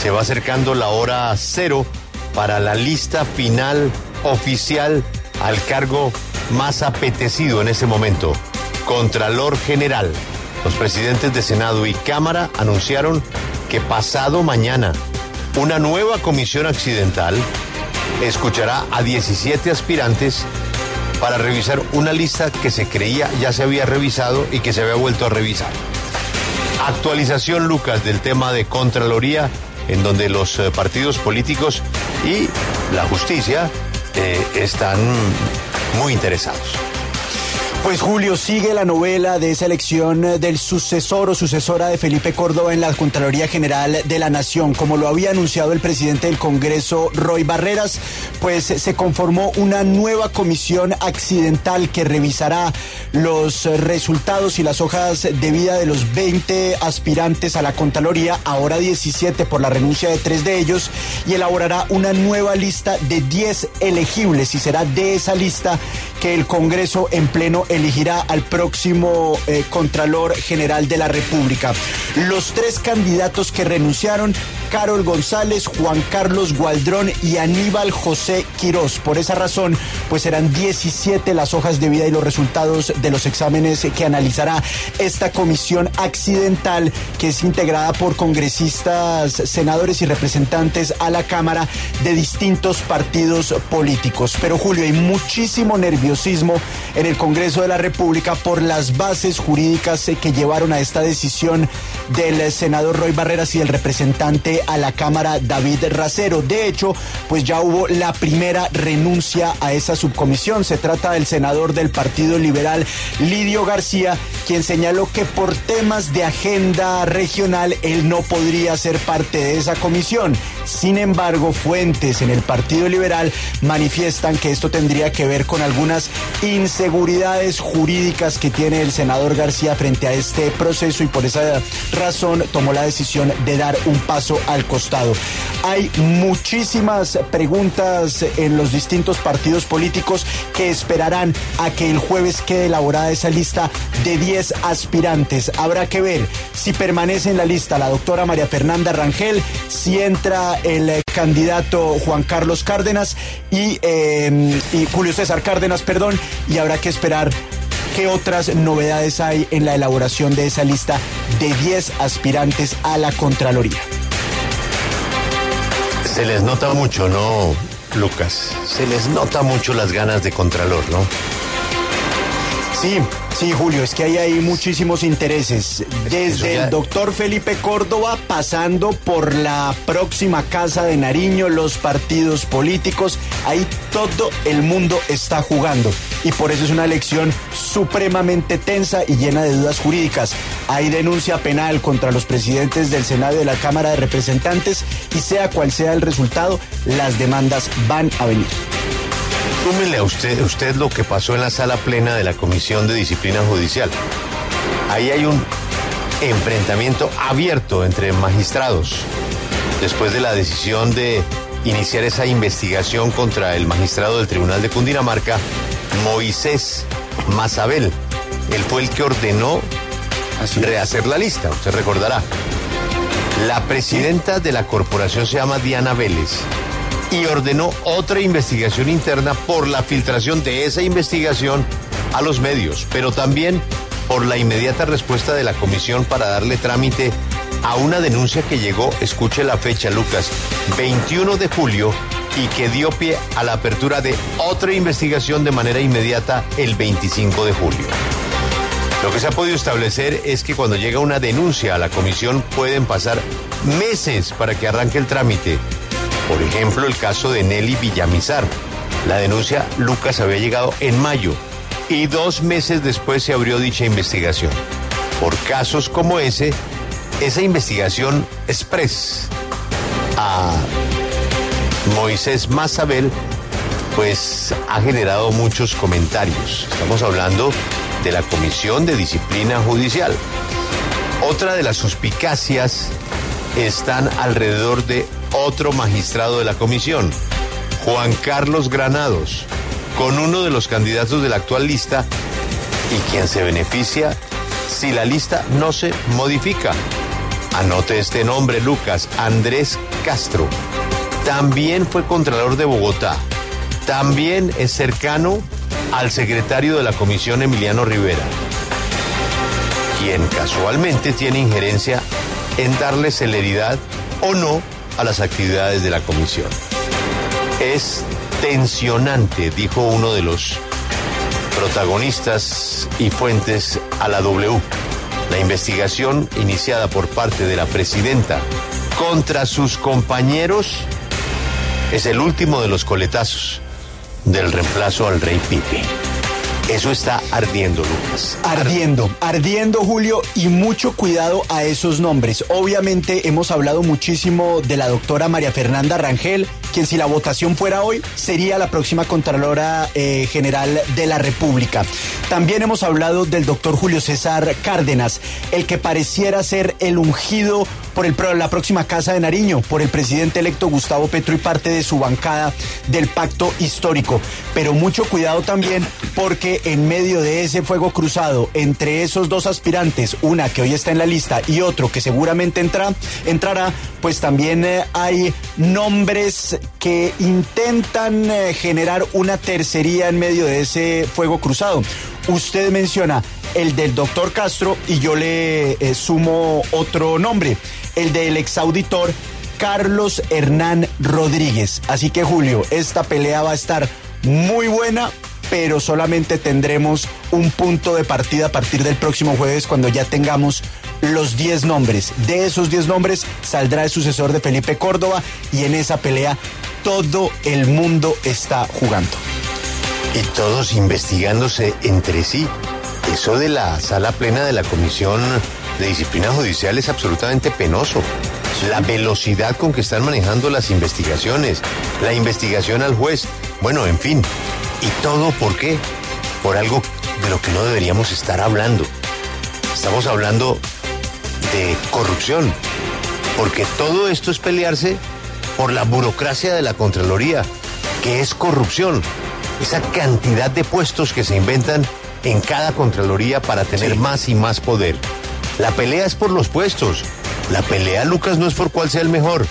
se va acercando la hora cero para la lista final oficial al cargo más apetecido en ese momento, Contralor General. Los presidentes de Senado y Cámara anunciaron que pasado mañana una nueva comisión accidental escuchará a 17 aspirantes para revisar una lista que se creía ya se había revisado y que se había vuelto a revisar. Actualización, Lucas, del tema de Contraloría, en donde los eh, partidos políticos y la justicia eh, están muy interesados. Pues Julio, sigue la novela de esa elección eh, del sucesor o sucesora de Felipe Córdoba en la Contraloría General de la Nación. Como lo había anunciado el presidente del Congreso, Roy Barreras, pues se conformó una nueva comisión accidental que revisará los resultados y las hojas de vida de los 20 aspirantes a la Contraloría, ahora 17 por la renuncia de tres de ellos, y elaborará una nueva lista de 10 elegibles y será de esa lista que el Congreso en pleno elegirá al próximo eh, Contralor General de la República. Los tres candidatos que renunciaron, Carol González, Juan Carlos Gualdrón y Aníbal José Quirós. Por esa razón, pues serán 17 las hojas de vida y los resultados de los exámenes que analizará esta comisión accidental que es integrada por congresistas, senadores y representantes a la Cámara de distintos partidos políticos. Pero Julio, hay muchísimo nerviosismo en el Congreso de la República por las bases jurídicas eh, que llevaron a esta decisión del senador Roy Barreras y el representante a la Cámara David Racero. De hecho, pues ya hubo la primera renuncia a esa subcomisión. Se trata del senador del Partido Liberal, Lidio García, quien señaló que por temas de agenda regional él no podría ser parte de esa comisión. Sin embargo, fuentes en el Partido Liberal manifiestan que esto tendría que ver con algunas inseguridades jurídicas que tiene el senador García frente a este proceso y por esa razón tomó la decisión de dar un paso al costado. Hay muchísimas preguntas en los distintos partidos políticos que esperarán a que el jueves quede elaborada esa lista de 10 aspirantes. Habrá que ver si permanece en la lista la doctora María Fernanda Rangel, si entra el eh, candidato Juan Carlos Cárdenas y, eh, y Julio César Cárdenas, perdón, y habrá que esperar qué otras novedades hay en la elaboración de esa lista de 10 aspirantes a la Contraloría. Se les nota mucho, ¿no, Lucas? Se les nota mucho las ganas de Contralor, ¿no? Sí, sí, Julio, es que ahí hay muchísimos intereses. Desde ya- el doctor Felipe Córdoba, pasando por la próxima Casa de Nariño, los partidos políticos, ahí todo el mundo está jugando. Y por eso es una elección supremamente tensa y llena de dudas jurídicas. Hay denuncia penal contra los presidentes del Senado y de la Cámara de Representantes y sea cual sea el resultado, las demandas van a venir. Súmele a usted, usted lo que pasó en la sala plena de la Comisión de Disciplina Judicial. Ahí hay un enfrentamiento abierto entre magistrados después de la decisión de iniciar esa investigación contra el magistrado del Tribunal de Cundinamarca, Moisés Mazabel. Él fue el que ordenó rehacer la lista, usted recordará. La presidenta de la corporación se llama Diana Vélez y ordenó otra investigación interna por la filtración de esa investigación a los medios, pero también por la inmediata respuesta de la comisión para darle trámite a una denuncia que llegó, escuche la fecha, Lucas, 21 de julio y que dio pie a la apertura de otra investigación de manera inmediata el 25 de julio. Lo que se ha podido establecer es que cuando llega una denuncia a la comisión pueden pasar meses para que arranque el trámite. Por ejemplo, el caso de Nelly Villamizar. La denuncia Lucas había llegado en mayo y dos meses después se abrió dicha investigación. Por casos como ese, esa investigación express a Moisés Mazabel, pues ha generado muchos comentarios. Estamos hablando de la Comisión de Disciplina Judicial. Otra de las suspicacias están alrededor de otro magistrado de la comisión, Juan Carlos Granados, con uno de los candidatos de la actual lista y quien se beneficia si la lista no se modifica. Anote este nombre, Lucas, Andrés Castro. También fue Contralor de Bogotá. También es cercano al secretario de la Comisión, Emiliano Rivera, quien casualmente tiene injerencia en darle celeridad o no a las actividades de la comisión. Es tensionante, dijo uno de los protagonistas y fuentes a la W. La investigación iniciada por parte de la presidenta contra sus compañeros es el último de los coletazos del reemplazo al rey Pipe. Eso está ardiendo, Lucas. Ardiendo, ardiendo, Julio, y mucho cuidado a esos nombres. Obviamente hemos hablado muchísimo de la doctora María Fernanda Rangel, quien si la votación fuera hoy sería la próxima Contralora eh, General de la República. También hemos hablado del doctor Julio César Cárdenas, el que pareciera ser el ungido por el, la próxima Casa de Nariño, por el presidente electo Gustavo Petro y parte de su bancada del pacto histórico. Pero mucho cuidado también porque en medio de ese fuego cruzado entre esos dos aspirantes, una que hoy está en la lista y otro que seguramente entra, entrará, pues también eh, hay nombres que intentan eh, generar una tercería en medio de ese fuego cruzado. Usted menciona el del doctor Castro y yo le eh, sumo otro nombre, el del exauditor Carlos Hernán Rodríguez. Así que Julio, esta pelea va a estar muy buena, pero solamente tendremos un punto de partida a partir del próximo jueves cuando ya tengamos los 10 nombres. De esos 10 nombres saldrá el sucesor de Felipe Córdoba y en esa pelea todo el mundo está jugando. Y todos investigándose entre sí. Eso de la sala plena de la Comisión de Disciplina Judicial es absolutamente penoso. La velocidad con que están manejando las investigaciones, la investigación al juez, bueno, en fin. ¿Y todo por qué? Por algo de lo que no deberíamos estar hablando. Estamos hablando de corrupción, porque todo esto es pelearse por la burocracia de la Contraloría, que es corrupción. Esa cantidad de puestos que se inventan en cada Contraloría para tener más y más poder. La pelea es por los puestos. La pelea, Lucas, no es por cuál sea el mejor.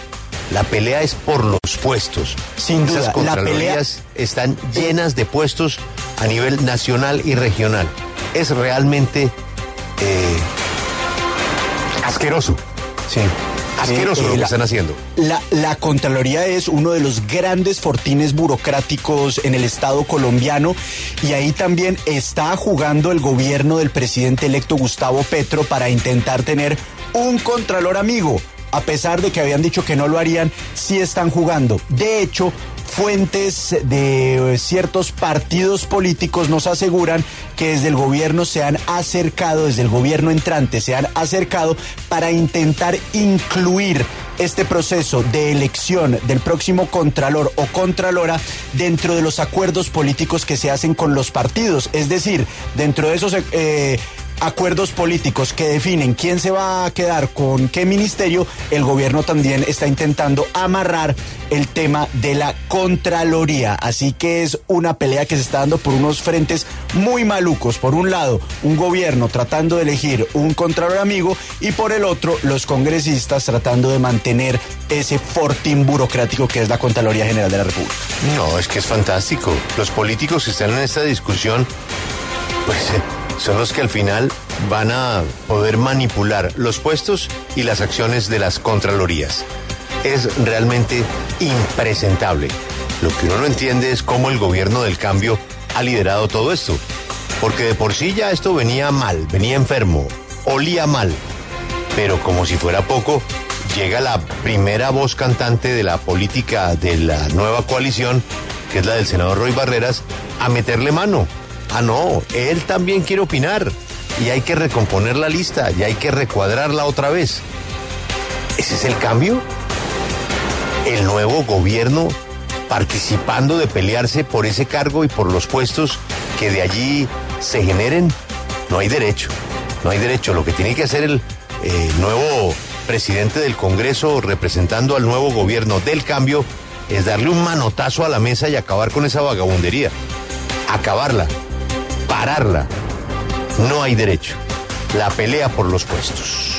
La pelea es por los puestos. Sin duda, Esas Contralorías están llenas de puestos a nivel nacional y regional. Es realmente eh, asqueroso. Sí. Asqueroso Eh, lo que la- están haciendo. La, la Contraloría es uno de los grandes fortines burocráticos en el Estado colombiano y ahí también está jugando el gobierno del presidente electo Gustavo Petro para intentar tener un Contralor amigo. A pesar de que habían dicho que no lo harían, sí están jugando. De hecho, fuentes de ciertos partidos políticos nos aseguran que desde el gobierno se han acercado, desde el gobierno entrante se han acercado para intentar incluir este proceso de elección del próximo contralor o contralora dentro de los acuerdos políticos que se hacen con los partidos. Es decir, dentro de esos eh, acuerdos políticos que definen quién se va a quedar con qué ministerio, el gobierno también está intentando amarrar el tema de la Contraloría. Así que es una pelea que se está dando por unos frentes muy malucos. Por un lado, un gobierno tratando de elegir un Contralor amigo y por el otro, los congresistas tratando de mantener ese fortín burocrático que es la Contraloría General de la República. No, es que es fantástico. Los políticos que están en esta discusión, pues eh, son los que al final van a poder manipular los puestos y las acciones de las contralorías. Es realmente impresentable. Lo que uno no entiende es cómo el gobierno del cambio ha liderado todo esto. Porque de por sí ya esto venía mal, venía enfermo, olía mal. Pero como si fuera poco, llega la primera voz cantante de la política de la nueva coalición, que es la del senador Roy Barreras, a meterle mano. Ah, no, él también quiere opinar. Y hay que recomponer la lista, y hay que recuadrarla otra vez. ¿Ese es el cambio? El nuevo gobierno participando de pelearse por ese cargo y por los puestos que de allí se generen. No hay derecho, no hay derecho. Lo que tiene que hacer el eh, nuevo presidente del Congreso representando al nuevo gobierno del cambio es darle un manotazo a la mesa y acabar con esa vagabundería. Acabarla, pararla. No hay derecho. La pelea por los puestos.